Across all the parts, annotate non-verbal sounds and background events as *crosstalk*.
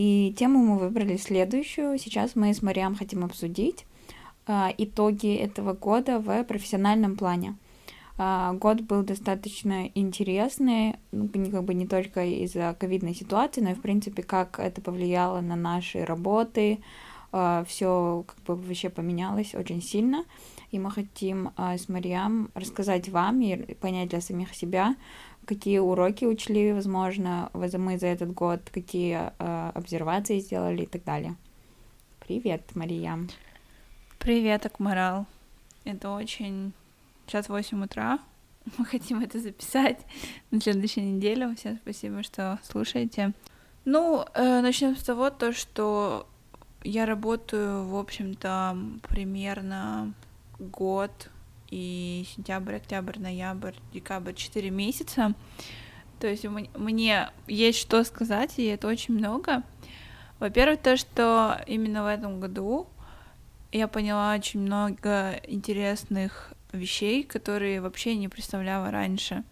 и тему мы выбрали следующую. Сейчас мы с Мариам хотим обсудить а, итоги этого года в профессиональном плане. А, год был достаточно интересный, ну, как бы не только из-за ковидной ситуации, но и, в принципе, как это повлияло на наши работы. А, Все как бы вообще поменялось очень сильно. И мы хотим с Мариам рассказать вам и понять для самих себя, какие уроки учли, возможно, мы за этот год, какие э, обсервации сделали и так далее. Привет, Мария. Привет, Акмарал. Это очень... Сейчас 8 утра. *laughs* Мы хотим это записать на следующей неделе. Всем спасибо, что слушаете. Ну, э, начнем с того, то, что я работаю, в общем-то, примерно год и сентябрь, октябрь, ноябрь, декабрь, 4 месяца. То есть мне есть что сказать, и это очень много. Во-первых, то, что именно в этом году я поняла очень много интересных вещей, которые вообще не представляла раньше.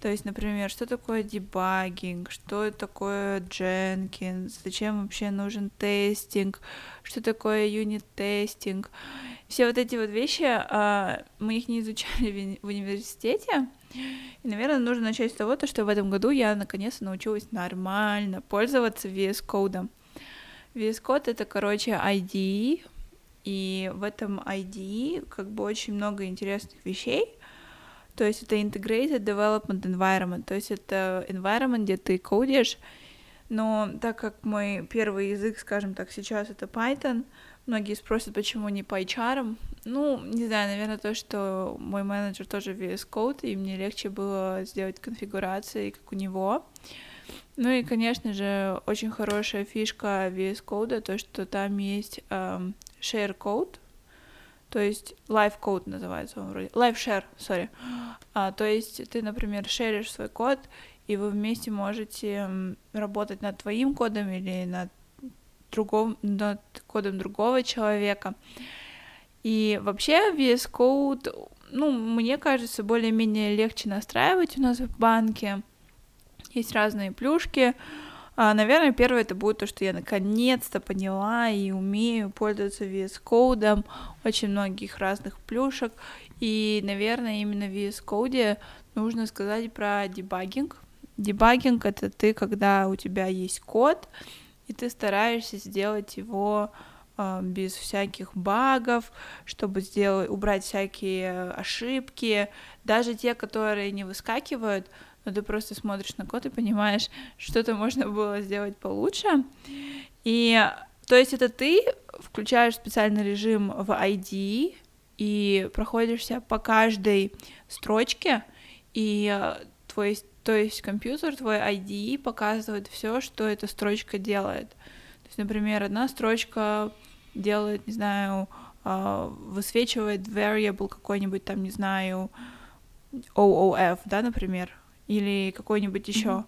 То есть, например, что такое дебагинг, что такое Jenkins, зачем вообще нужен тестинг, что такое юнит-тестинг. Все вот эти вот вещи, а, мы их не изучали в университете, и, наверное, нужно начать с того, то, что в этом году я наконец-то научилась нормально пользоваться VS Code. VS Code — это, короче, ID, и в этом ID как бы очень много интересных вещей, то есть это Integrated Development Environment, то есть это environment, где ты кодишь, но так как мой первый язык, скажем так, сейчас это Python, многие спросят, почему не PyCharm. Ну, не знаю, наверное, то, что мой менеджер тоже VS Code, и мне легче было сделать конфигурации, как у него. Ну и, конечно же, очень хорошая фишка VS Code, то, что там есть эм, share code, то есть live code называется он вроде, live share, sorry. А, то есть ты, например, шеришь свой код, и вы вместе можете работать над твоим кодом или над другом, над кодом другого человека. И вообще VS Code, ну, мне кажется, более-менее легче настраивать у нас в банке. Есть разные плюшки, а, наверное, первое это будет то, что я наконец-то поняла и умею пользоваться VS Code, очень многих разных плюшек. И, наверное, именно в VS Code нужно сказать про дебагинг. Дебагинг — это ты, когда у тебя есть код, и ты стараешься сделать его э, без всяких багов, чтобы сделать, убрать всякие ошибки, даже те, которые не выскакивают, но ты просто смотришь на код и понимаешь, что-то можно было сделать получше. И то есть это ты включаешь специальный режим в ID и проходишься по каждой строчке, и твой, то есть компьютер, твой ID показывает все, что эта строчка делает. То есть, например, одна строчка делает, не знаю, а, высвечивает variable какой-нибудь там, не знаю, OOF, да, например, или какой-нибудь еще. Mm-hmm.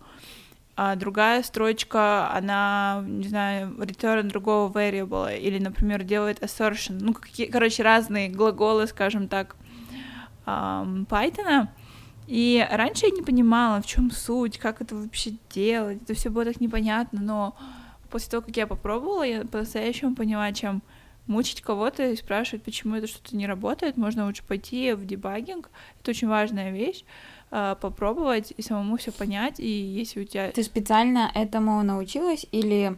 А другая строчка, она, не знаю, return другого variable, или, например, делает assertion, ну, какие, короче, разные глаголы, скажем так, Python. И раньше я не понимала, в чем суть, как это вообще делать, это все было так непонятно, но после того, как я попробовала, я по-настоящему поняла, чем мучить кого-то и спрашивать, почему это что-то не работает, можно лучше пойти в дебагинг, это очень важная вещь, а, попробовать и самому все понять, и если у тебя... Ты специально этому научилась или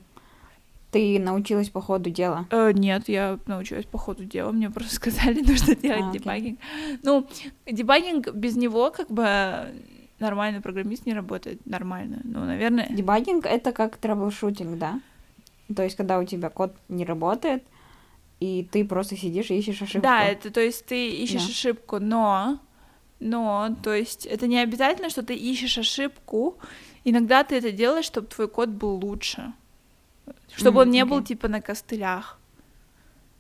ты научилась по ходу дела? Э, нет, я научилась по ходу дела, мне просто *laughs* сказали, нужно делать а, дебагинг. Ну, дебагинг без него как бы нормальный программист не работает нормально, ну, наверное... Дебагинг — это как troubleshooting, да? То есть, когда у тебя код не работает, и ты просто сидишь и ищешь ошибку. Да, это то есть ты ищешь да. ошибку, но но, то есть, это не обязательно, что ты ищешь ошибку. Иногда ты это делаешь, чтобы твой код был лучше. Чтобы mm, он не okay. был типа на костылях.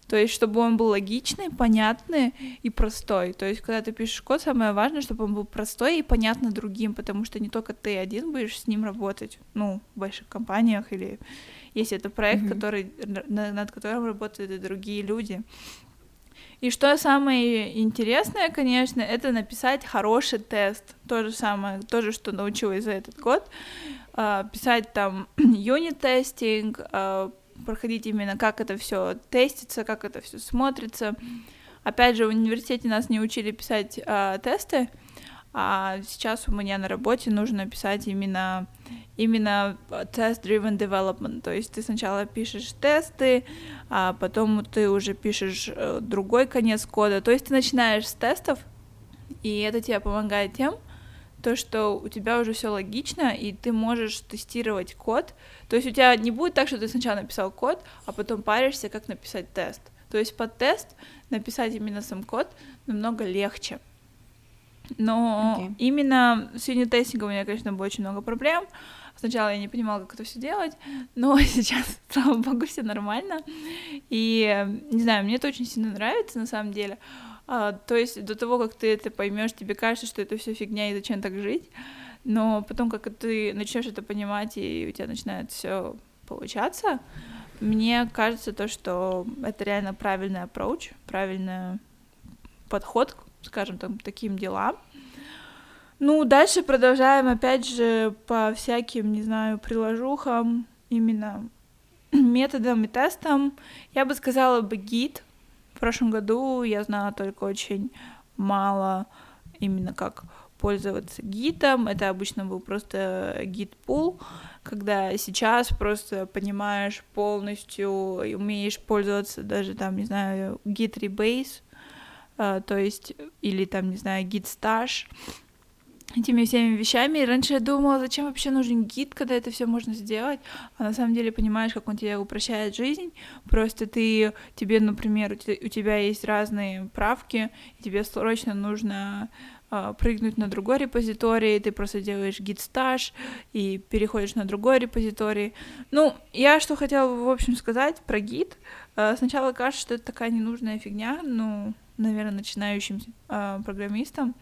То есть, чтобы он был логичный, понятный и простой. То есть, когда ты пишешь код, самое важное, чтобы он был простой и понятный другим, потому что не только ты один будешь с ним работать, ну, в больших компаниях или если это проект, mm-hmm. который, над которым работают и другие люди. И что самое интересное, конечно, это написать хороший тест. То же самое, то же, что научилась за этот год. Uh, писать там *clears throat* юнит-тестинг, uh, проходить именно, как это все тестится, как это все смотрится. Опять же, в университете нас не учили писать э, тесты, а сейчас у меня на работе нужно писать именно именно test-driven development, то есть ты сначала пишешь тесты, а потом ты уже пишешь э, другой конец кода, то есть ты начинаешь с тестов, и это тебе помогает тем, то, что у тебя уже все логично, и ты можешь тестировать код. То есть у тебя не будет так, что ты сначала написал код, а потом паришься, как написать тест. То есть под тест написать именно сам код намного легче. Но okay. именно с юнит-тестингом у меня, конечно, было очень много проблем. Сначала я не понимала, как это все делать, но *laughs* сейчас, слава богу, все нормально. И не знаю, мне это очень сильно нравится на самом деле. А, то есть до того, как ты это поймешь, тебе кажется, что это все фигня и зачем так жить. Но потом, как ты начнешь это понимать, и у тебя начинает все получаться, мне кажется то, что это реально правильный approach, правильный подход, скажем там, таким делам. Ну, дальше продолжаем, опять же, по всяким, не знаю, приложухам, именно *clears throat* методам и тестам. Я бы сказала бы гид, в прошлом году я знала только очень мало именно как пользоваться гитом. Это обычно был просто гид-пул, когда сейчас просто понимаешь полностью и умеешь пользоваться даже там, не знаю, rebase, uh, то есть, или там, не знаю, stash, этими всеми вещами. И раньше я думала, зачем вообще нужен гид, когда это все можно сделать, а на самом деле понимаешь, как он тебе упрощает жизнь. Просто ты, тебе, например, у тебя, есть разные правки, и тебе срочно нужно э, прыгнуть на другой репозиторий, ты просто делаешь гид стаж и переходишь на другой репозиторий. Ну, я что хотела, в общем, сказать про гид. Э, сначала кажется, что это такая ненужная фигня, ну, наверное, начинающим э, программистам,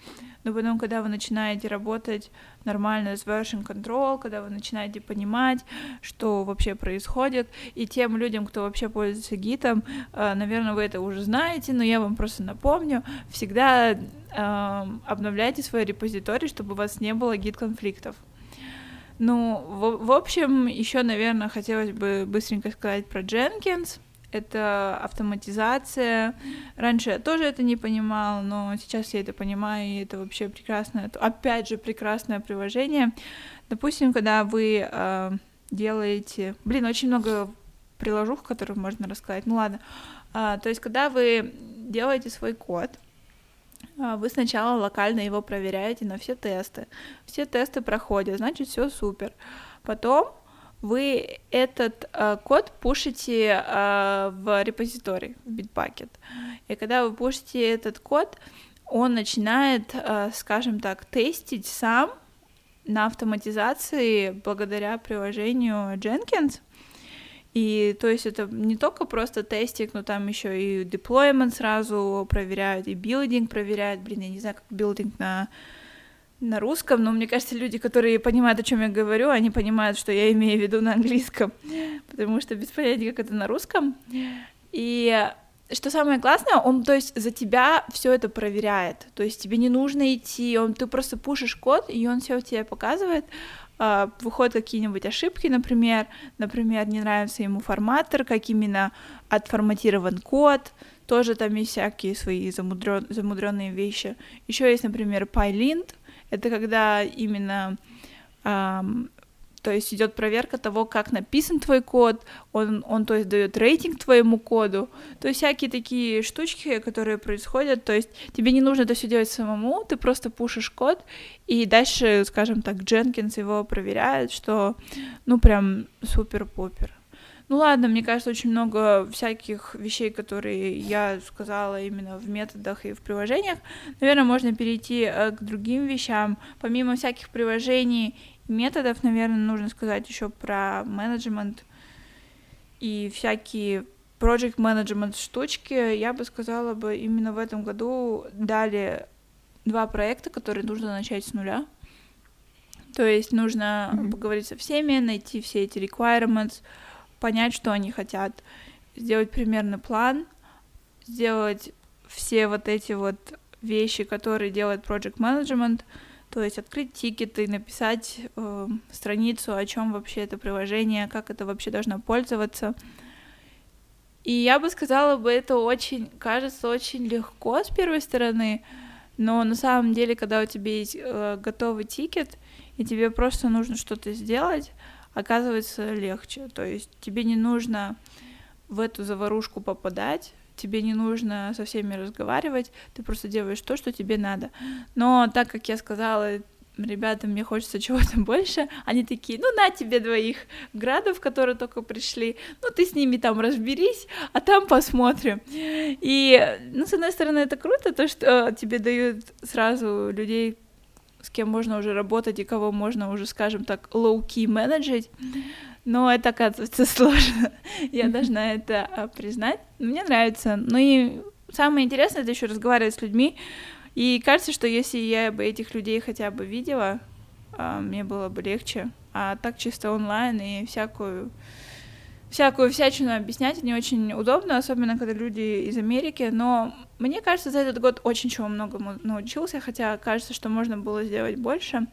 но потом, когда вы начинаете работать нормально с version control, когда вы начинаете понимать, что вообще происходит, и тем людям, кто вообще пользуется гитом, э, наверное, вы это уже знаете, но я вам просто напомню, всегда э, обновляйте свой репозиторий, чтобы у вас не было гид-конфликтов. Ну, в, в общем, еще, наверное, хотелось бы быстренько сказать про Jenkins — это автоматизация. Раньше я тоже это не понимала, но сейчас я это понимаю, и это вообще прекрасное, опять же, прекрасное приложение. Допустим, когда вы э, делаете... Блин, очень много приложух, которых можно рассказать. Ну ладно. А, то есть, когда вы делаете свой код, а, вы сначала локально его проверяете на все тесты. Все тесты проходят, значит, все супер. Потом вы этот э, код пушите э, в репозиторий, в Bitbucket. И когда вы пушите этот код, он начинает, э, скажем так, тестить сам на автоматизации благодаря приложению Jenkins. И то есть это не только просто тестинг, но там еще и deployment сразу проверяют, и билдинг проверяют. Блин, я не знаю, как билдинг на на русском, но мне кажется, люди, которые понимают, о чем я говорю, они понимают, что я имею в виду на английском, *laughs* потому что без понятия, как это на русском. И что самое классное, он, то есть, за тебя все это проверяет. То есть тебе не нужно идти, он, ты просто пушишь код, и он все тебе показывает. Uh, выходят какие-нибудь ошибки, например, например, не нравится ему форматор, как именно отформатирован код, тоже там есть всякие свои замудрен... замудренные вещи. Еще есть, например, PyLint, это когда именно эм, то есть идет проверка того, как написан твой код, он, он то есть дает рейтинг твоему коду, то есть всякие такие штучки, которые происходят, то есть тебе не нужно это все делать самому, ты просто пушишь код, и дальше, скажем так, Дженкинс его проверяет, что ну прям супер-пупер. Ну ладно, мне кажется, очень много всяких вещей, которые я сказала именно в методах и в приложениях. Наверное, можно перейти э, к другим вещам. Помимо всяких приложений и методов, наверное, нужно сказать еще про менеджмент и всякие project management штучки, я бы сказала бы, именно в этом году дали два проекта, которые нужно начать с нуля. То есть нужно mm-hmm. поговорить со всеми, найти все эти requirements, понять, что они хотят, сделать примерный план, сделать все вот эти вот вещи, которые делает project management, то есть открыть тикеты, написать э, страницу, о чем вообще это приложение, как это вообще должно пользоваться. И я бы сказала бы, это очень, кажется, очень легко с первой стороны, но на самом деле, когда у тебя есть э, готовый тикет, и тебе просто нужно что-то сделать, оказывается легче. То есть тебе не нужно в эту заварушку попадать, тебе не нужно со всеми разговаривать, ты просто делаешь то, что тебе надо. Но так как я сказала, ребятам, мне хочется *laughs* чего-то больше, они такие, ну на тебе двоих градов, которые только пришли, ну ты с ними там разберись, а там посмотрим. И, ну, с одной стороны, это круто, то, что тебе дают сразу людей, с кем можно уже работать и кого можно уже, скажем так, low-key менеджить, но это, оказывается, *laughs* сложно. Я должна это а, признать. Мне нравится. Ну и самое интересное, это еще разговаривать с людьми. И кажется, что если я бы этих людей хотя бы видела, а, мне было бы легче. А так чисто онлайн и всякую всякую всячину объяснять не очень удобно, особенно когда люди из Америки, но мне кажется, за этот год очень чего многому научился, хотя кажется, что можно было сделать больше.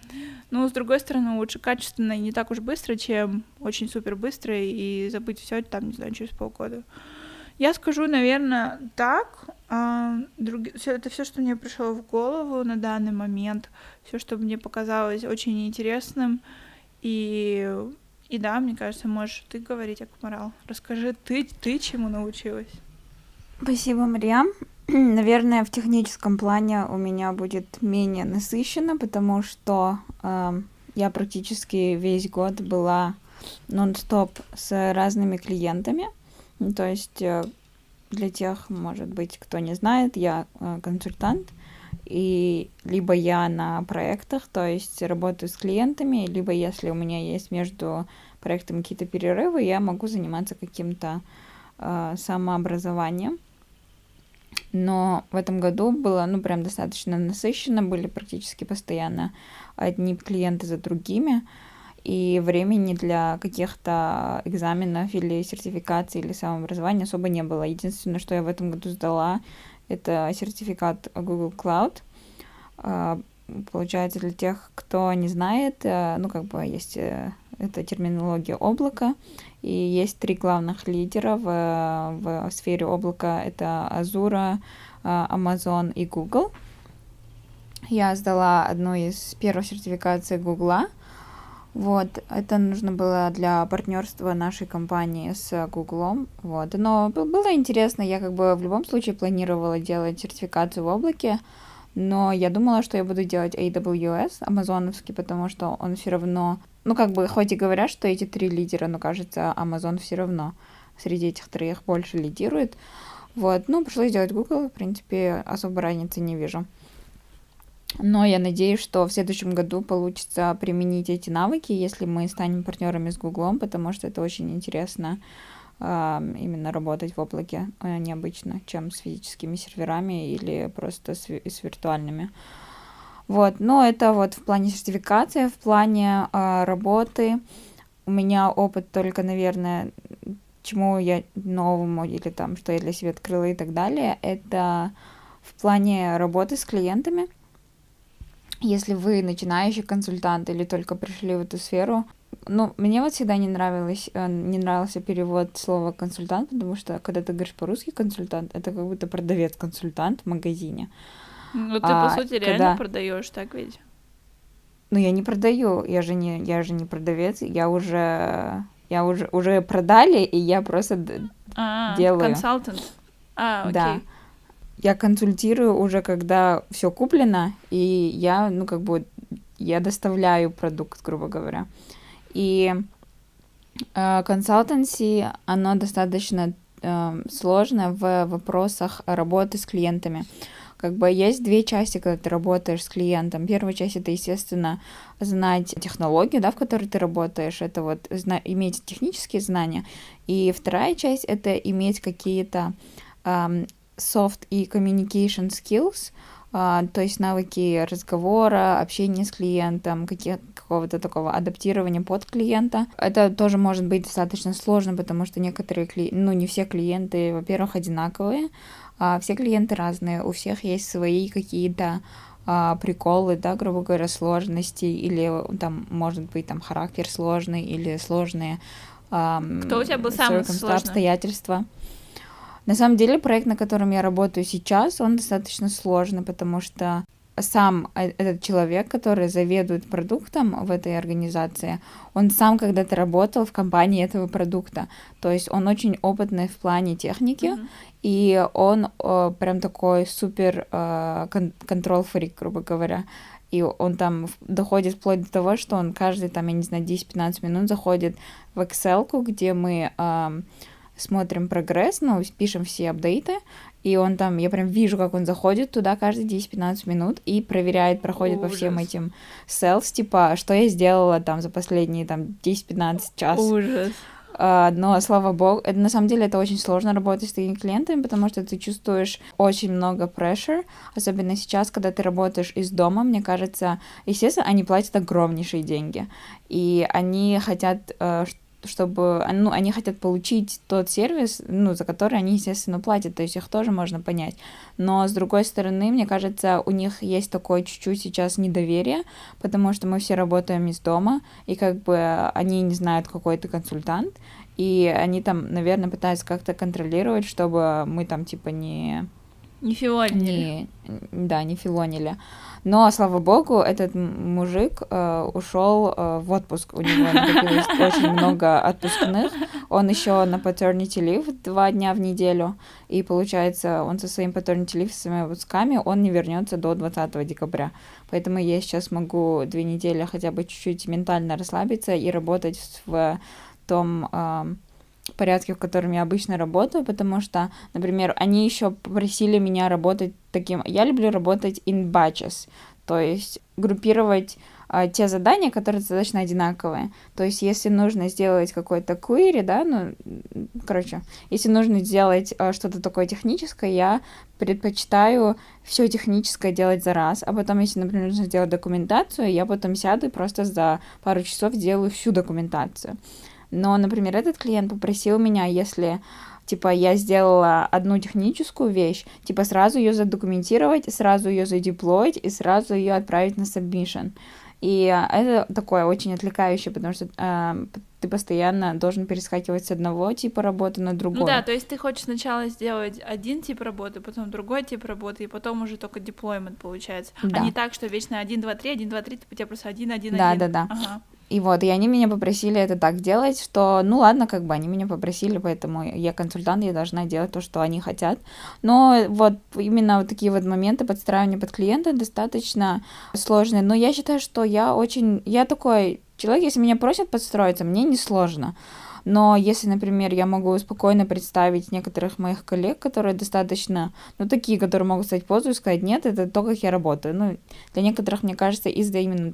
Но, с другой стороны, лучше качественно и не так уж быстро, чем очень супер быстро и забыть все там, не знаю, через полгода. Я скажу, наверное, так. А, друг... все, это все, что мне пришло в голову на данный момент, все, что мне показалось очень интересным и и да, мне кажется, можешь ты говорить, Акмарал. Расскажи, ты, ты чему научилась? Спасибо, Мария. Наверное, в техническом плане у меня будет менее насыщенно, потому что э, я практически весь год была нон-стоп с разными клиентами. То есть э, для тех, может быть, кто не знает, я э, консультант, и либо я на проектах, то есть работаю с клиентами, либо если у меня есть между проектами какие-то перерывы, я могу заниматься каким-то э, самообразованием. Но в этом году было, ну, прям достаточно насыщенно, были практически постоянно одни клиенты за другими, и времени для каких-то экзаменов или сертификаций или самообразования особо не было. Единственное, что я в этом году сдала, это сертификат Google Cloud. А, получается, для тех, кто не знает, э, ну, как бы есть э, эта терминология облака, и есть три главных лидера в, в сфере облака, это Azure, Amazon и Google. Я сдала одну из первых сертификаций Google, вот, это нужно было для партнерства нашей компании с Гуглом. Вот, но было интересно, я как бы в любом случае планировала делать сертификацию в облаке, но я думала, что я буду делать AWS, амазоновский, потому что он все равно, ну как бы, хоть и говорят, что эти три лидера, но кажется, Amazon все равно среди этих троих больше лидирует. Вот, ну, пришлось делать Google, в принципе, особо разницы не вижу. Но я надеюсь, что в следующем году получится применить эти навыки, если мы станем партнерами с Гуглом, потому что это очень интересно именно работать в облаке э, необычно, чем с физическими серверами или просто с, с виртуальными. Вот, но это вот в плане сертификации, в плане э, работы. У меня опыт только, наверное, чему я новому или там, что я для себя открыла и так далее, это в плане работы с клиентами если вы начинающий консультант или только пришли в эту сферу, ну, мне вот всегда не нравилось, э, не нравился перевод слова консультант, потому что когда ты говоришь по-русски консультант, это как будто продавец-консультант в магазине. Ну, ты, а, по сути, когда... реально продаешь, так ведь? Ну, я не продаю, я же не, я же не продавец, я уже, я уже, уже продали, и я просто а, делаю. консультант. А, окей. Да я консультирую уже, когда все куплено, и я, ну, как бы, я доставляю продукт, грубо говоря. И консалтенси, э, оно достаточно э, сложно в вопросах работы с клиентами. Как бы есть две части, когда ты работаешь с клиентом. Первая часть это, естественно, знать технологию, да, в которой ты работаешь, это вот зна- иметь технические знания. И вторая часть это иметь какие-то um, soft и communication skills, uh, то есть навыки разговора, общения с клиентом, каких, какого-то такого адаптирования под клиента. Это тоже может быть достаточно сложно, потому что некоторые клиенты, ну не все клиенты, во-первых, одинаковые, все клиенты разные, у всех есть свои какие-то а, приколы, да, грубо говоря, сложности, или там, может быть, там характер сложный, или сложные а, Кто у тебя был самый сложный? обстоятельства. На самом деле, проект, на котором я работаю сейчас, он достаточно сложный, потому что сам э, этот человек, который заведует продуктом в этой организации, он сам когда-то работал в компании этого продукта. То есть он очень опытный в плане техники, mm-hmm. и он э, прям такой супер э, контрол-фрик, грубо говоря. И он там доходит вплоть до того, что он каждый, там, я не знаю, 10-15 минут заходит в Excel, где мы э, смотрим прогресс, ну, пишем все апдейты, и он там, я прям вижу, как он заходит туда каждые 10-15 минут и проверяет, проходит Ужас. по всем этим селс, типа, что я сделала там за последние там 10-15 час. Ужас. Uh, но, слава богу, это на самом деле это очень сложно работать с такими клиентами, потому что ты чувствуешь очень много pressure, особенно сейчас, когда ты работаешь из дома, мне кажется, естественно, они платят огромнейшие деньги, и они хотят, uh, чтобы, ну, они хотят получить тот сервис, ну, за который они, естественно, платят, то есть их тоже можно понять. Но, с другой стороны, мне кажется, у них есть такое чуть-чуть сейчас недоверие, потому что мы все работаем из дома, и как бы они не знают, какой ты консультант, и они там, наверное, пытаются как-то контролировать, чтобы мы там, типа, не... Не филонили. Не, да, не филонили. Но, слава богу, этот мужик э, ушел э, в отпуск. У него накопилось *laughs* очень много отпускных. Он еще на paternity leave два дня в неделю. И получается, он со своим paternity leave, со своими отпусками, он не вернется до 20 декабря. Поэтому я сейчас могу две недели хотя бы чуть-чуть ментально расслабиться и работать в том... Э, порядке, в котором я обычно работаю, потому что, например, они еще попросили меня работать таким... Я люблю работать in batches, то есть группировать а, те задания, которые достаточно одинаковые. То есть, если нужно сделать какой-то query, да, ну, короче, если нужно сделать а, что-то такое техническое, я предпочитаю все техническое делать за раз, а потом, если, например, нужно сделать документацию, я потом сяду и просто за пару часов делаю всю документацию. Но, например, этот клиент попросил меня, если типа я сделала одну техническую вещь, типа сразу ее задокументировать, сразу ее задеплоить и сразу ее отправить на submission. И это такое очень отвлекающее, потому что э, ты постоянно должен перескакивать с одного типа работы на другой. Ну да, то есть ты хочешь сначала сделать один тип работы, потом другой тип работы, и потом уже только деплоймент получается. Да. А не так, что вечно один, два, три, один, два, три, у тебя просто один, один, да, один. Да, да, да. Ага. И вот, и они меня попросили это так делать, что, ну ладно, как бы они меня попросили, поэтому я консультант, я должна делать то, что они хотят. Но вот именно вот такие вот моменты подстраивания под клиента достаточно сложные. Но я считаю, что я очень, я такой человек, если меня просят подстроиться, мне не сложно. Но если, например, я могу спокойно представить некоторых моих коллег, которые достаточно, ну, такие, которые могут стать позу и сказать, нет, это то, как я работаю. Ну, для некоторых, мне кажется, из-за именно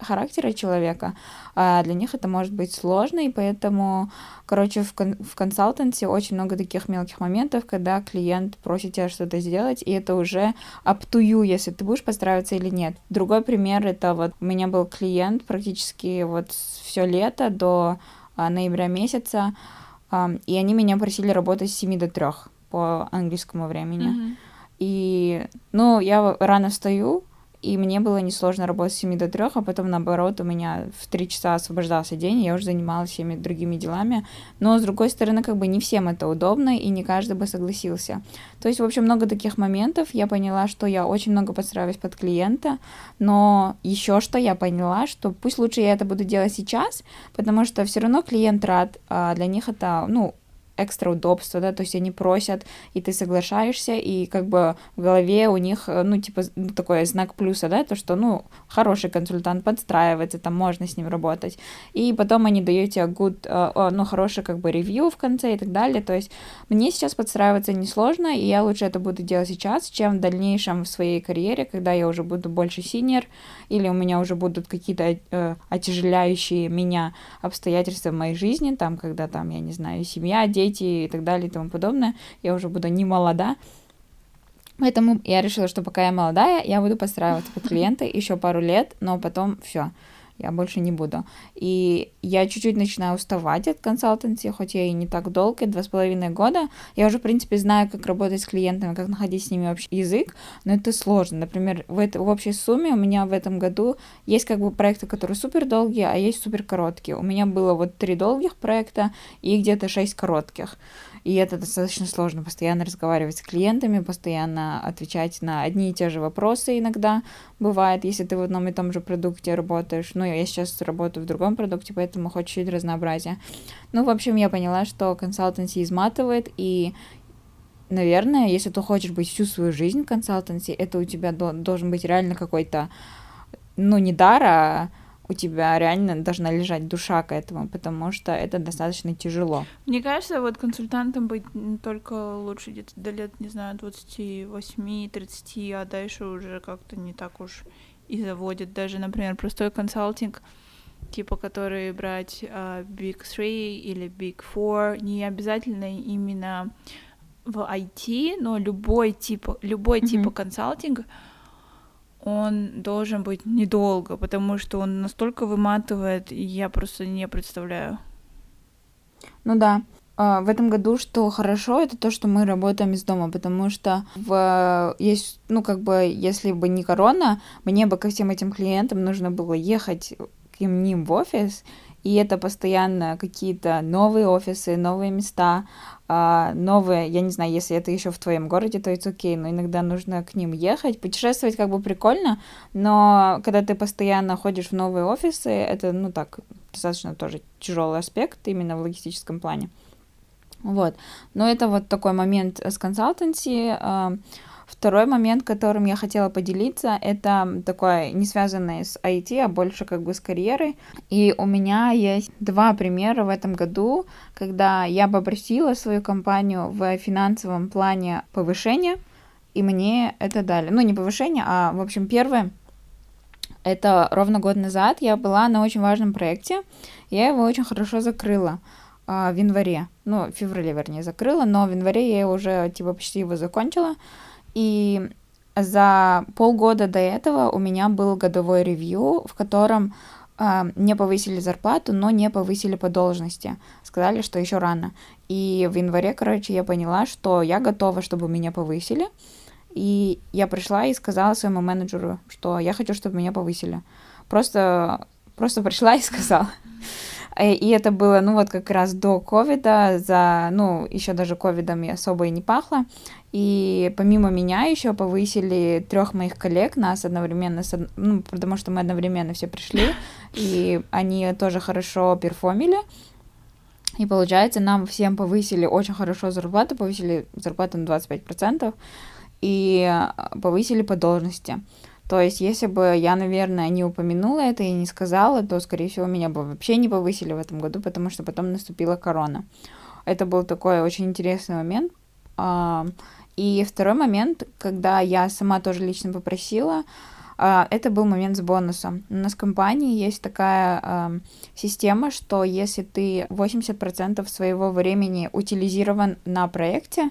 характера человека, а для них это может быть сложно, и поэтому, короче, в, кон- в консалтансе очень много таких мелких моментов, когда клиент просит тебя что-то сделать, и это уже up to you, если ты будешь подстраиваться или нет. Другой пример, это вот у меня был клиент практически вот все лето до ноября месяца, и они меня просили работать с 7 до 3 по английскому времени. Mm-hmm. И, ну, я рано встаю, и мне было несложно работать с 7 до 3, а потом, наоборот, у меня в 3 часа освобождался день, я уже занималась всеми другими делами. Но, с другой стороны, как бы не всем это удобно, и не каждый бы согласился. То есть, в общем, много таких моментов. Я поняла, что я очень много подстраиваюсь под клиента, но еще что я поняла, что пусть лучше я это буду делать сейчас, потому что все равно клиент рад, а для них это, ну, экстра удобства, да, то есть они просят, и ты соглашаешься, и как бы в голове у них, э, ну, типа, ну, такой знак плюса, да, то, что, ну, хороший консультант подстраивается, там можно с ним работать, и потом они дают тебе good, э, ну, хороший, как бы, ревью в конце и так далее, то есть мне сейчас подстраиваться несложно, и я лучше это буду делать сейчас, чем в дальнейшем в своей карьере, когда я уже буду больше синер, или у меня уже будут какие-то э, отяжеляющие меня обстоятельства в моей жизни, там, когда там, я не знаю, семья, дети и так далее и тому подобное, я уже буду не молода, Поэтому я решила, что пока я молодая, я буду подстраиваться под клиента еще пару лет, но потом все я больше не буду. И я чуть-чуть начинаю уставать от консалтенции, хоть я и не так долго, два с половиной года. Я уже, в принципе, знаю, как работать с клиентами, как находить с ними общий язык, но это сложно. Например, в, это, в общей сумме у меня в этом году есть как бы проекты, которые супер долгие, а есть супер короткие. У меня было вот три долгих проекта и где-то шесть коротких. И это достаточно сложно, постоянно разговаривать с клиентами, постоянно отвечать на одни и те же вопросы иногда бывает, если ты в одном и том же продукте работаешь. Ну, я сейчас работаю в другом продукте, поэтому хоть чуть разнообразия. Ну, в общем, я поняла, что консалтенси изматывает, и наверное, если ты хочешь быть всю свою жизнь в это у тебя должен быть реально какой-то, ну, не дар, а у тебя реально должна лежать душа к этому, потому что это достаточно тяжело. Мне кажется, вот консультантом быть только лучше где-то до лет, не знаю, 28-30, а дальше уже как-то не так уж и заводит. Даже, например, простой консалтинг, типа, который брать uh, Big Three или Big Four, не обязательно именно в IT, но любой тип, любой mm-hmm. тип консалтинга, он должен быть недолго, потому что он настолько выматывает, я просто не представляю. Ну да. А, в этом году, что хорошо, это то, что мы работаем из дома, потому что в, есть, ну, как бы, если бы не корона, мне бы ко всем этим клиентам нужно было ехать к ним в офис, и это постоянно какие-то новые офисы, новые места, а, новые, я не знаю, если это еще в твоем городе, то это окей, но иногда нужно к ним ехать. Путешествовать как бы прикольно, но когда ты постоянно ходишь в новые офисы, это, ну так, достаточно тоже тяжелый аспект именно в логистическом плане. Вот. Но это вот такой момент с консалтенси. Второй момент, которым я хотела поделиться, это такое не связанное с IT, а больше как бы с карьерой. И у меня есть два примера в этом году, когда я попросила свою компанию в финансовом плане повышения, и мне это дали. Ну, не повышение, а, в общем, первое, это ровно год назад я была на очень важном проекте, я его очень хорошо закрыла а, в январе, ну, в феврале, вернее, закрыла, но в январе я уже, типа, почти его закончила, и за полгода до этого у меня был годовой ревью, в котором э, не повысили зарплату, но не повысили по должности. Сказали, что еще рано. И в январе, короче, я поняла, что я готова, чтобы меня повысили. И я пришла и сказала своему менеджеру, что я хочу, чтобы меня повысили. Просто, просто пришла и сказала. Э, и это было, ну, вот как раз до ковида, за, ну, еще даже ковидом особо и не пахла. И помимо меня еще повысили трех моих коллег, нас одновременно, с, ну, потому что мы одновременно все пришли, и они тоже хорошо перформили. И получается, нам всем повысили очень хорошо зарплату, повысили зарплату на 25%, и э, повысили по должности. То есть, если бы я, наверное, не упомянула это и не сказала, то, скорее всего, меня бы вообще не повысили в этом году, потому что потом наступила корона. Это был такой очень интересный момент. А, и второй момент, когда я сама тоже лично попросила, а, это был момент с бонусом. У нас в компании есть такая система, что если ты 80% своего времени утилизирован на проекте,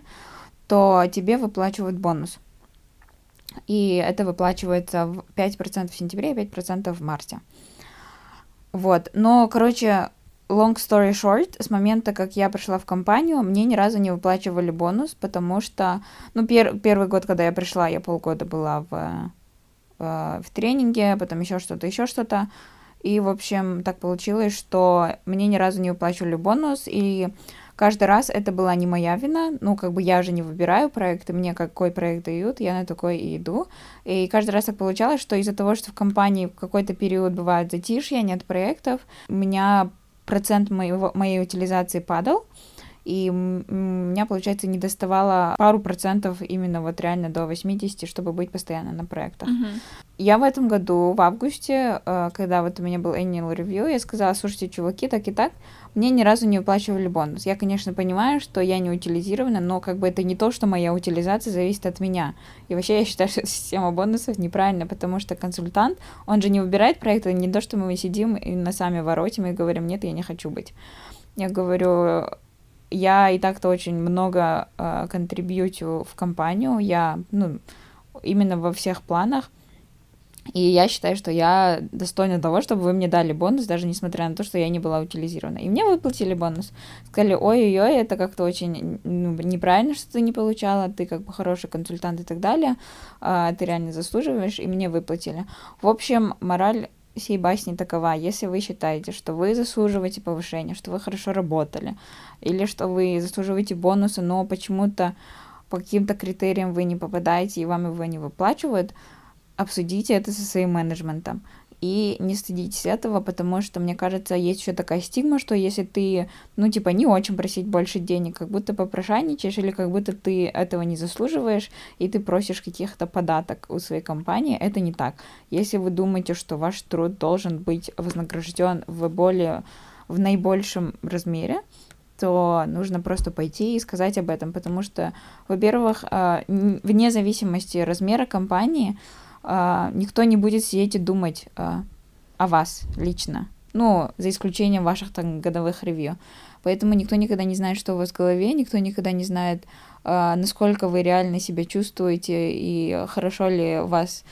то тебе выплачивают бонус и это выплачивается в 5% в сентябре и 5% в марте. Вот, но, короче, long story short, с момента, как я пришла в компанию, мне ни разу не выплачивали бонус, потому что, ну, пер первый год, когда я пришла, я полгода была в, в, э, в тренинге, потом еще что-то, еще что-то, и, в общем, так получилось, что мне ни разу не выплачивали бонус, и Каждый раз это была не моя вина, ну, как бы я же не выбираю проекты, мне какой проект дают, я на такой и иду. И каждый раз так получалось, что из-за того, что в компании в какой-то период бывает затишье, нет проектов, у меня процент моего, моей утилизации падал, и у меня, получается, не доставало пару процентов именно вот реально до 80, чтобы быть постоянно на проектах. Мгм. Я в этом году, в августе, э, когда вот у меня был annual review, я сказала, слушайте, чуваки, так и так, мне ни разу не выплачивали бонус. Я, конечно, понимаю, что я не утилизирована, но как бы это не то, что моя утилизация зависит от меня. И вообще я считаю, *laughs* что система бонусов неправильна, потому что консультант, он же не выбирает проекты, не то, что мы сидим и на сами воротим и говорим, нет, я не хочу быть. Я говорю, я и так-то очень много э, контрибьютю в компанию, я, ну, именно во всех планах, и я считаю, что я достойна того, чтобы вы мне дали бонус, даже несмотря на то, что я не была утилизирована. И мне выплатили бонус. Сказали, ой-ой-ой, это как-то очень ну, неправильно, что ты не получала, ты как бы хороший консультант и так далее, а, ты реально заслуживаешь, и мне выплатили. В общем, мораль всей басни такова. Если вы считаете, что вы заслуживаете повышения, что вы хорошо работали, или что вы заслуживаете бонуса, но почему-то по каким-то критериям вы не попадаете и вам его не выплачивают, обсудите это со своим менеджментом. И не стыдитесь этого, потому что, мне кажется, есть еще такая стигма, что если ты, ну, типа, не очень просить больше денег, как будто попрошайничаешь, или как будто ты этого не заслуживаешь, и ты просишь каких-то податок у своей компании, это не так. Если вы думаете, что ваш труд должен быть вознагражден в более, в наибольшем размере, то нужно просто пойти и сказать об этом, потому что, во-первых, а, вне зависимости размера компании, никто не будет сидеть и думать а, о вас лично. Ну, за исключением ваших там годовых ревью. Поэтому никто никогда не знает, что у вас в голове, никто никогда не знает, а, насколько вы реально себя чувствуете и хорошо ли вас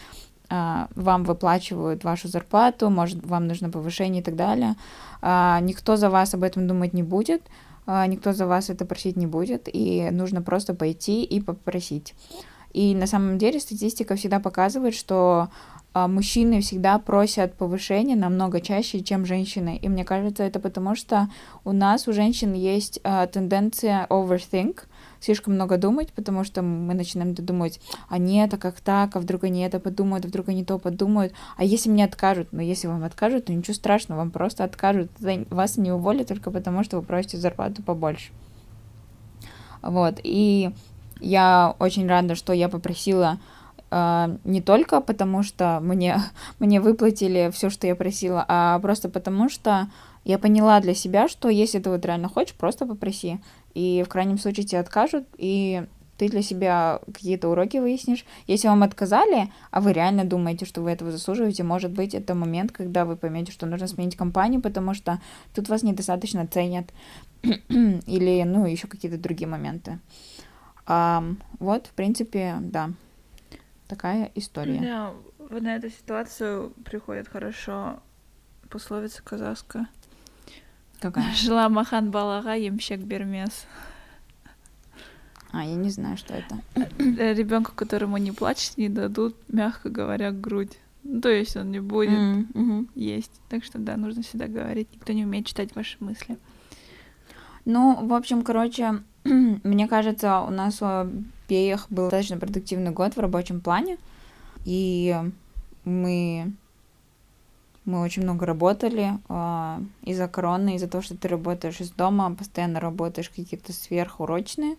вам выплачивают вашу зарплату, может, вам нужно повышение и так далее. Никто за вас об этом думать не будет, никто за вас это просить не будет, и нужно просто пойти и попросить. И на самом деле статистика всегда показывает, что а, мужчины всегда просят повышения намного чаще, чем женщины. И мне кажется, это потому, что у нас, у женщин, есть а, тенденция overthink, слишком много думать, потому что мы начинаем думать, а нет, а как так, а вдруг они это подумают, а вдруг они то подумают, а если мне откажут, ну если вам откажут, то ничего страшного, вам просто откажут, вас не уволят только потому, что вы просите зарплату побольше. Вот, и я очень рада, что я попросила Uh, не только потому, что мне, *laughs* мне выплатили все, что я просила, а просто потому, что я поняла для себя, что если ты вот реально хочешь, просто попроси. И в крайнем случае тебе откажут, и ты для себя какие-то уроки выяснишь. Если вам отказали, а вы реально думаете, что вы этого заслуживаете, может быть, это момент, когда вы поймете, что нужно сменить компанию, потому что тут вас недостаточно ценят. *clears throat* Или, ну, еще какие-то другие моменты. А, вот, в принципе, да, такая история. Да, вот на эту ситуацию приходит хорошо пословица казахская. Какая? *laughs* Жила махан балага, емщик бермес. А, я не знаю, что это. Э, Ребенку, которому не плачет, не дадут, мягко говоря, грудь. Ну, то есть он не будет Mm, мгм. есть. Так что да, нужно всегда говорить. Никто не умеет читать ваши мысли. Ну, в общем, короче, *clears throat* мне кажется, у нас у обеих был достаточно продуктивный год в рабочем плане. И мы мы очень много работали э, из-за короны, из-за того, что ты работаешь из дома, постоянно работаешь какие-то сверхурочные,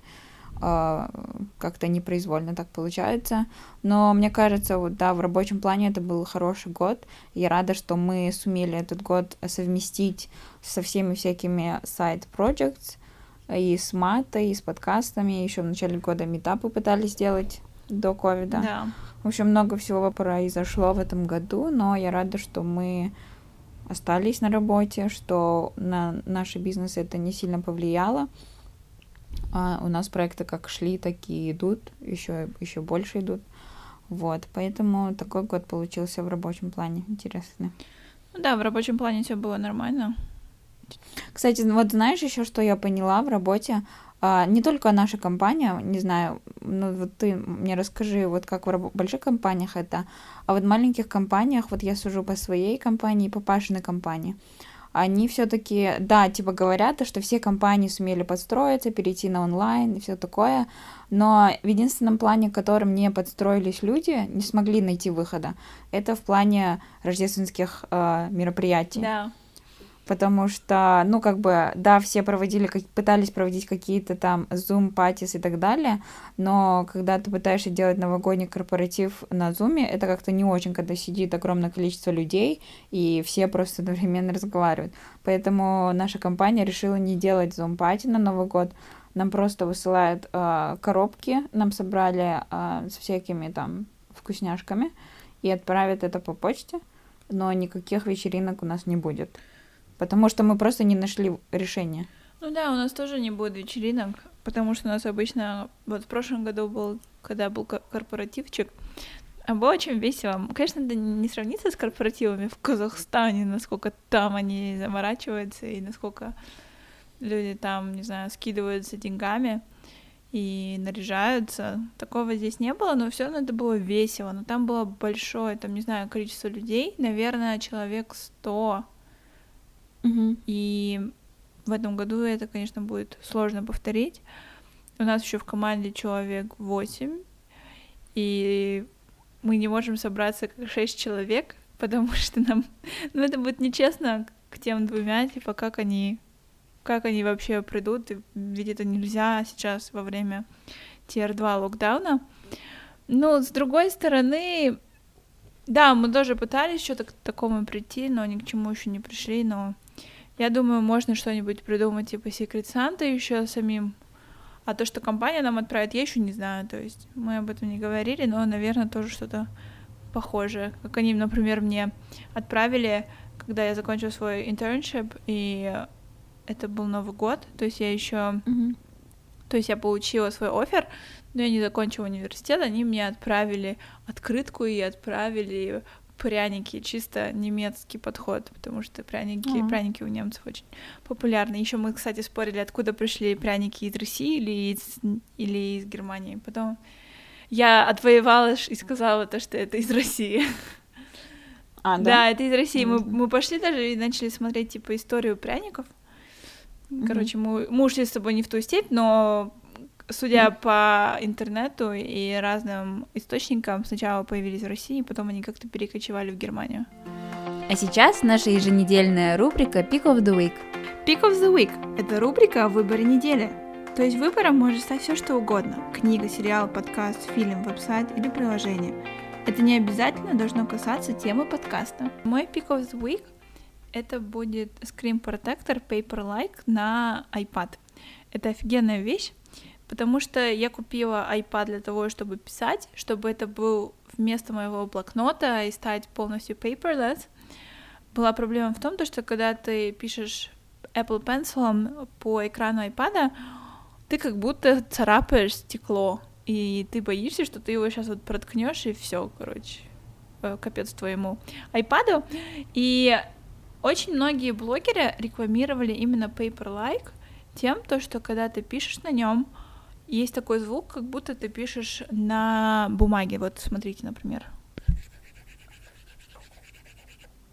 э, как-то непроизвольно так получается. Но мне кажется, вот да, в рабочем плане это был хороший год. Я рада, что мы сумели этот год совместить со всеми всякими side projects, и с матой, и с подкастами. Еще в начале года метапы пытались сделать до ковида. Да. В общем, много всего произошло в этом году, но я рада, что мы остались на работе, что на наши бизнесы это не сильно повлияло. А у нас проекты как шли, так и идут, еще, еще больше идут. Вот, поэтому такой год получился в рабочем плане. Интересный. Ну да, в рабочем плане все было нормально. Кстати, вот знаешь еще, что я поняла в работе? А, не только наша компания, не знаю, ну вот ты мне расскажи, вот как в больших компаниях это, а вот в маленьких компаниях, вот я сужу по своей компании, по Пашиной компании, они все-таки, да, типа говорят, что все компании сумели подстроиться, перейти на онлайн и все такое, но в единственном плане, в котором не подстроились люди, не смогли найти выхода, это в плане рождественских э, мероприятий. Да. Потому что, ну, как бы, да, все проводили, как, пытались проводить какие-то там Zoom, патис и так далее, но когда ты пытаешься делать новогодний корпоратив на Zoom, это как-то не очень, когда сидит огромное количество людей, и все просто *laughs* одновременно разговаривают. Поэтому наша компания решила не делать Zoom пати на Новый год, нам просто высылают э, коробки, нам собрали э, с всякими там вкусняшками и отправят это по почте, но никаких вечеринок у нас не будет, потому что мы просто не нашли решения. Ну да, у нас тоже не будет вечеринок, потому что у нас обычно, вот в прошлом году был, когда был корпоративчик, а было очень весело. Конечно, это не сравнится с корпоративами в Казахстане, насколько там они заморачиваются и насколько люди там, не знаю, скидываются деньгами и наряжаются. Такого здесь не было, но все равно это было весело. Но там было большое, там, не знаю, количество людей, наверное, человек сто. Угу. И в этом году это, конечно, будет сложно повторить. У нас еще в команде человек восемь, и мы не можем собраться как шесть человек, *laughs* потому что нам, *laughs* ну, это будет нечестно к тем двумя, типа, как они как они вообще придут, ведь это нельзя сейчас во время Тир-2 локдауна. Но с другой стороны, да, мы тоже пытались что-то к такому прийти, но ни к чему еще не пришли, но я думаю, можно что-нибудь придумать, типа Secret Santa еще самим. А то, что компания нам отправит, я еще не знаю. То есть мы об этом не говорили, но, наверное, тоже что-то похожее. Как они, например, мне отправили, когда я закончила свой internship, и это был Новый год, то есть я еще, mm-hmm. то есть я получила свой офер, но я не закончила университет, они мне отправили открытку и отправили пряники, чисто немецкий подход, потому что пряники, mm-hmm. пряники у немцев очень популярны. Еще мы, кстати, спорили, откуда пришли пряники из России или из, или из Германии. Потом я отвоевала и сказала то, что это из России. А, да? Да, это из России. Mm-hmm. Мы, мы пошли даже и начали смотреть, типа, историю пряников. Короче, мы, мы ушли с тобой не в ту степь, но судя по интернету и разным источникам, сначала появились в России, потом они как-то перекочевали в Германию. А сейчас наша еженедельная рубрика Pick of the Week. Pick of the Week — это рубрика о выборе недели. То есть выбором может стать все что угодно. Книга, сериал, подкаст, фильм, веб-сайт или приложение. Это не обязательно должно касаться темы подкаста. Мой Pick of the Week — это будет Screen Protector Paper-like на iPad. Это офигенная вещь, потому что я купила iPad для того, чтобы писать, чтобы это был вместо моего блокнота и стать полностью paperless. Была проблема в том, что когда ты пишешь Apple Pencil по экрану iPad, ты как будто царапаешь стекло, и ты боишься, что ты его сейчас вот проткнешь и все, короче, э, капец твоему iPad. И очень многие блогеры рекламировали именно Paper-like тем, то, что когда ты пишешь на нем, есть такой звук, как будто ты пишешь на бумаге. Вот смотрите, например.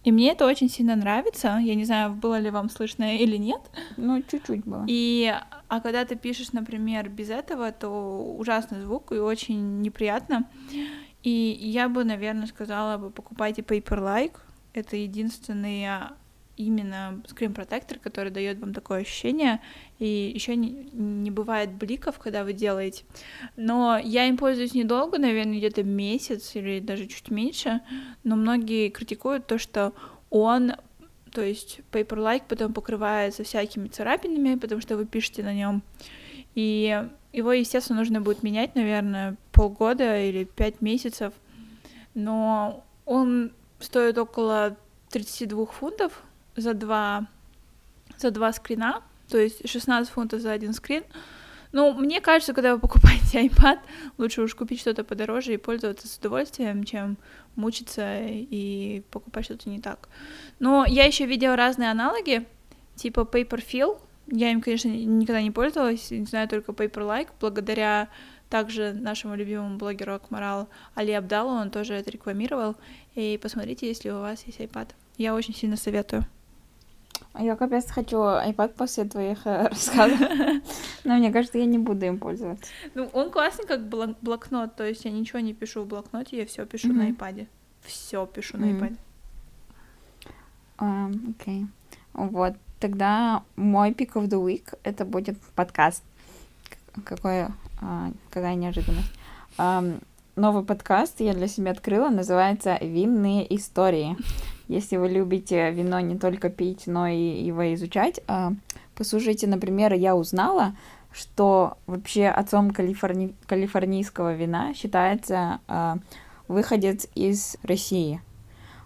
И мне это очень сильно нравится. Я не знаю, было ли вам слышно или нет. Ну, чуть-чуть было. И, а когда ты пишешь, например, без этого, то ужасный звук и очень неприятно. И я бы, наверное, сказала бы, покупайте Paper-like это единственный именно скрин-протектор, который дает вам такое ощущение, и еще не, не бывает бликов, когда вы делаете. Но я им пользуюсь недолго, наверное, где-то месяц или даже чуть меньше, но многие критикуют то, что он, то есть Paper-like потом покрывается всякими царапинами, потому что вы пишете на нем, и его, естественно, нужно будет менять, наверное, полгода или пять месяцев, но он стоит около 32 фунтов за два, за два скрина, то есть 16 фунтов за один скрин. Ну, мне кажется, когда вы покупаете iPad, лучше уж купить что-то подороже и пользоваться с удовольствием, чем мучиться и покупать что-то не так. Но я еще видела разные аналоги, типа Paperfill. Я им, конечно, никогда не пользовалась, не знаю только Paperlike, благодаря также нашему любимому блогеру Акмарал Али Абдалу, он тоже это рекламировал. И посмотрите, если у вас есть iPad. Я очень сильно советую. Я капец хочу iPad после твоих э, *laughs* рассказов. Но мне кажется, я не буду им пользоваться. Ну, он классный как блокнот, то есть я ничего не пишу в блокноте, я все пишу на iPad. Все пишу на iPad. Окей. Вот, тогда мой pick of the week это будет подкаст. Какое, а, какая неожиданность. А, новый подкаст я для себя открыла, называется «Винные истории». Если вы любите вино не только пить, но и его изучать, а, послушайте, например, я узнала, что вообще отцом калифорни... калифорнийского вина считается а, выходец из России.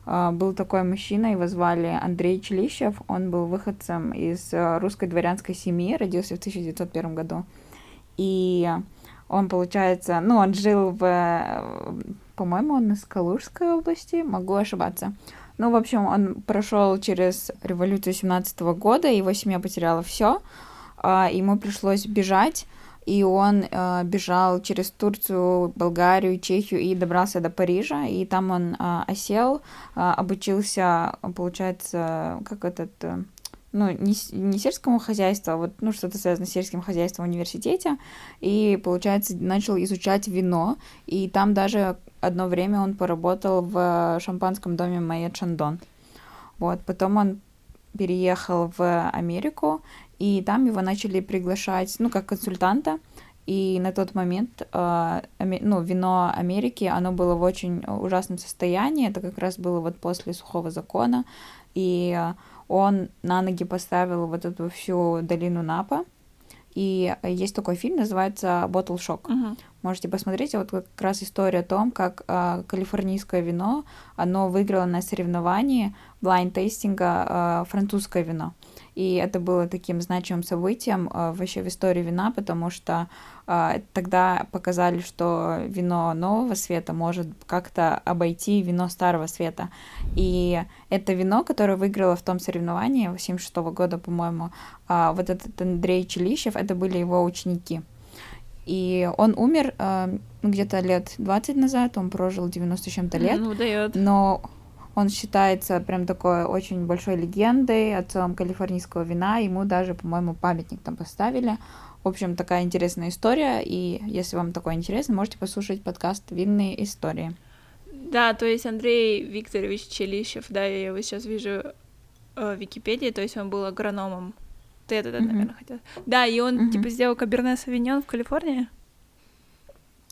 А, был такой мужчина, его звали Андрей Челищев, он был выходцем из русской дворянской семьи, родился в 1901 году. И он, получается, ну, он жил в, по-моему, он из Калужской области, могу ошибаться. Ну, в общем, он прошел через революцию 17 года, его семья потеряла все, а, ему пришлось бежать, и он э, бежал через Турцию, Болгарию, Чехию и добрался до Парижа, и там он э, осел, э, обучился, получается, как этот ну, не, не сельскому хозяйству, а вот, ну, что-то связано с сельским хозяйством в университете, и, получается, начал изучать вино, и там даже одно время он поработал в шампанском доме Майя Чандон. Вот, потом он переехал в Америку, и там его начали приглашать, ну, как консультанта, и на тот момент э, ну, вино Америки, оно было в очень ужасном состоянии, это как раз было вот после сухого закона, и он на ноги поставил вот эту всю долину Напа. И есть такой фильм, называется Bottle Shock. Uh-huh. Можете посмотреть. Вот как раз история о том, как э, калифорнийское вино, оно выиграло на соревновании blind тестинга э, французское вино. И это было таким значимым событием э, вообще в истории вина, потому что э, тогда показали, что вино нового света может как-то обойти вино старого света. И это вино, которое выиграло в том соревновании 76 -го года, по-моему, э, вот этот Андрей Челищев, это были его ученики. И он умер э, где-то лет 20 назад, он прожил 90 с чем-то лет. Ну, дает. Но он считается прям такой очень большой легендой, отцом калифорнийского вина. Ему даже, по-моему, памятник там поставили. В общем, такая интересная история. И если вам такое интересно, можете послушать подкаст «Винные истории». Да, то есть Андрей Викторович Челищев, да, я его сейчас вижу э, в Википедии, то есть он был агрономом. Ты это, наверное, хотел. Да, и он, типа, сделал Каберне Савиньон в Калифорнии.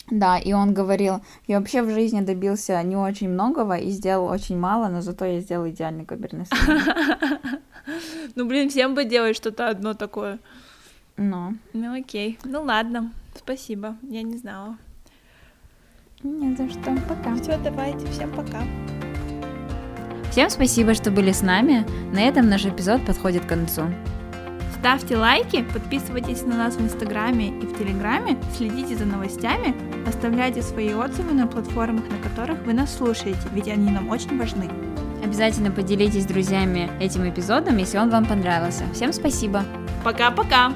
Да, и он говорил, я вообще в жизни добился не очень многого и сделал очень мало, но зато я сделал идеальный каберне *laughs* Ну, блин, всем бы делать что-то одно такое. Ну. Ну, окей. Ну, ладно. Спасибо. Я не знала. Не за что. Пока. Все, давайте. Всем пока. Всем спасибо, что были с нами. На этом наш эпизод подходит к концу. Ставьте лайки, подписывайтесь на нас в Инстаграме и в Телеграме, следите за новостями, оставляйте свои отзывы на платформах, на которых вы нас слушаете, ведь они нам очень важны. Обязательно поделитесь с друзьями этим эпизодом, если он вам понравился. Всем спасибо. Пока-пока.